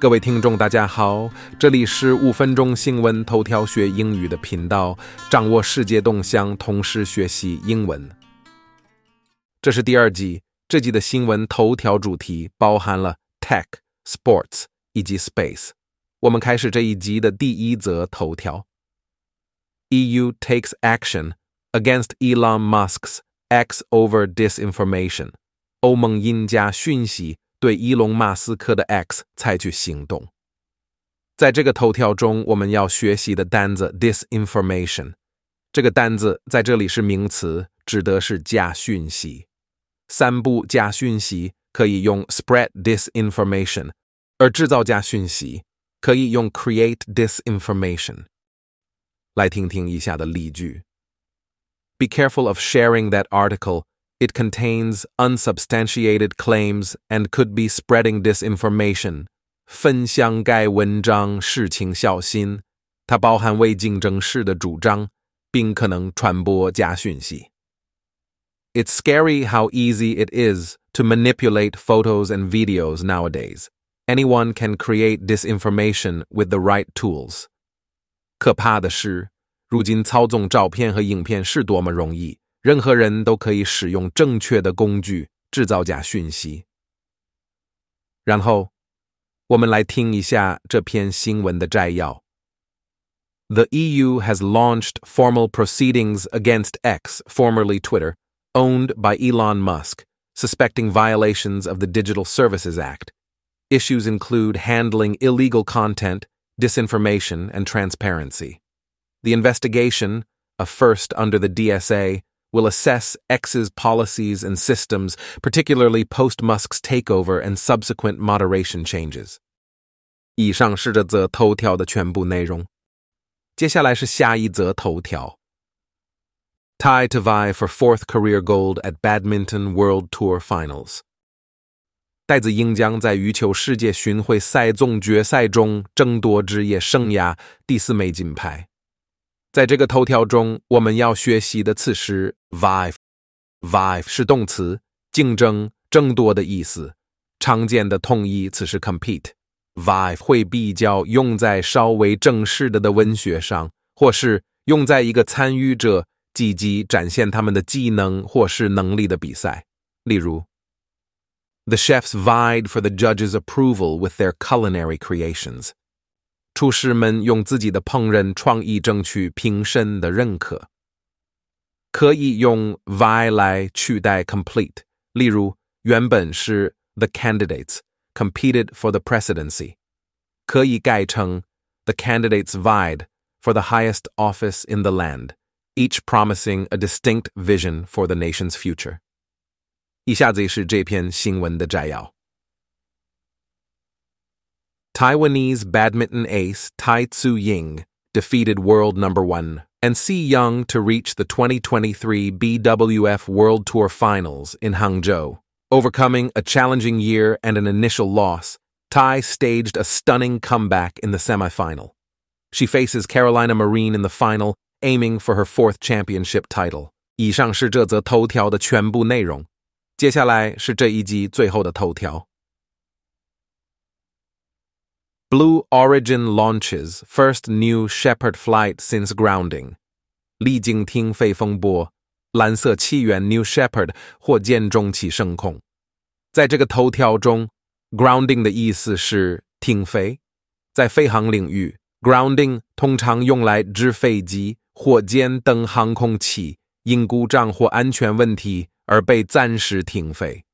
各位听众，大家好，这里是五分钟新闻头条学英语的频道，掌握世界动向，同时学习英文。这是第二季，这季的新闻头条主题包含了 tech、sports 以及 space。我们开始这一集的第一则头条：EU takes action against Elon Musk's X over disinformation。欧盟因加讯息。对伊隆马斯克的 X 采取行动。在这个头条中，我们要学习的单字 disinformation，这个单字在这里是名词，指的是假讯息。散布假讯息可以用 spread disinformation，而制造假讯息可以用 create disinformation。来听听以下的例句：Be careful of sharing that article it contains unsubstantiated claims and could be spreading disinformation. 分享该文章，事情小心，它包含未经证实的主张，并可能传播假讯息。It's scary how easy it is to manipulate photos and videos nowadays. Anyone can create disinformation with the right tools. 可怕的是，如今操纵照片和影片是多么容易。 任何人都可以使用正确的工具制造假讯息。然后，我们来听一下这篇新闻的摘要。The EU has launched formal proceedings against X, formerly Twitter, owned by Elon Musk, suspecting violations of the Digital Services Act. Issues include handling illegal content, disinformation, and transparency. The investigation, a first under the DSA, will assess X's policies and systems, particularly post Musk's takeover and subsequent moderation changes. 以上是这则头条的全部内容。接下来是下一则头条。Tai to vie for fourth career gold at Badminton World Tour Finals。戴资颖将在羽球世界巡回赛总决赛中争夺职业生涯第四枚金牌。在这个头条中，我们要学习的词是 "vive"。"vive" 是动词，竞争、争夺的意思。常见的同义词是 "compete"。"vive" 会比较用在稍微正式的的文学上，或是用在一个参与者积极展现他们的技能或是能力的比赛。例如，The chefs vied for the judges' approval with their culinary creations. 厨师们用自己的烹饪创意争取评审的认可。可以用 vie 来取代 complete，例如原本是 the candidates competed for the presidency，可以改成 the candidates vied for the highest office in the land, each promising a distinct vision for the nation's future。以下这是这篇新闻的摘要。 Taiwanese badminton ace Tai Tzu Ying defeated world number one An Se-young to reach the 2023 BWF World Tour Finals in Hangzhou. Overcoming a challenging year and an initial loss, Tai staged a stunning comeback in the semifinal. She faces Carolina Marin in the final, aiming for her fourth championship title. 以上是这则头条的全部内容。接下来是这一集最后的头条。Blue Origin launches first new Shepard flight since grounding. 历经停飞风波，蓝色起源 New Shepard 火箭中期升空。在这个头条中，grounding 的意思是停飞。在飞行领域，grounding 通常用来指飞机、火箭等航空器因故障或安全问题而被暂时停飞。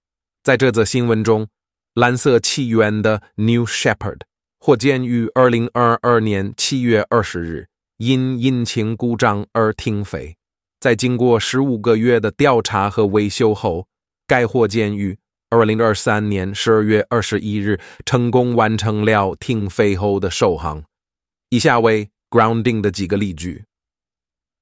在这则新闻中，蓝色起源的 New Shepard。火箭于二零二二年七月二十日因引擎故障而停飞。在经过十五个月的调查和维修后，该火箭于二零二三年十二月二十一日成功完成了停飞后的首航。以下为 grounding 的几个例句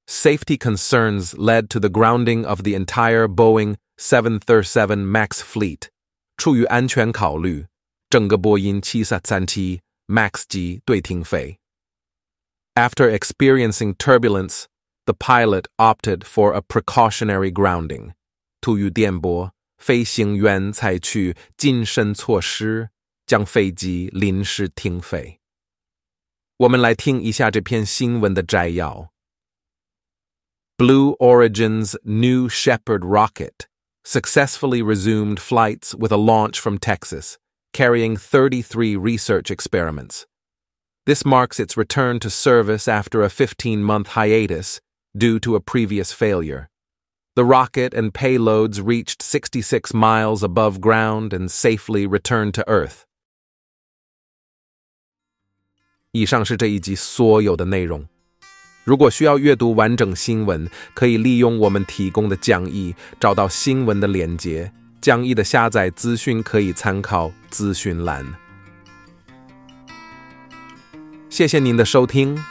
：Safety concerns led to the grounding of the entire Boeing 737 MAX fleet。出于安全考虑，整个波音七三三七。Max 机对停飞。After experiencing turbulence, the pilot opted for a precautionary grounding. 突遇电波，飞行员采取谨慎措施， 将飞机临时停飞。我们来听一下这篇新闻的摘要。Blue Origin's New Shepard rocket successfully resumed flights with a launch from Texas, carrying 33 research experiments. This marks its return to service after a 15 month hiatus due to a previous failure. The rocket and payloads reached 66 miles above ground and safely returned to Earth. 以上是这一集所有的内容。如果需要阅读完整新闻，可以利用我们提供的讲义找到新闻的链接。 讲义的下载资讯可以参考资讯栏。谢谢您的收听。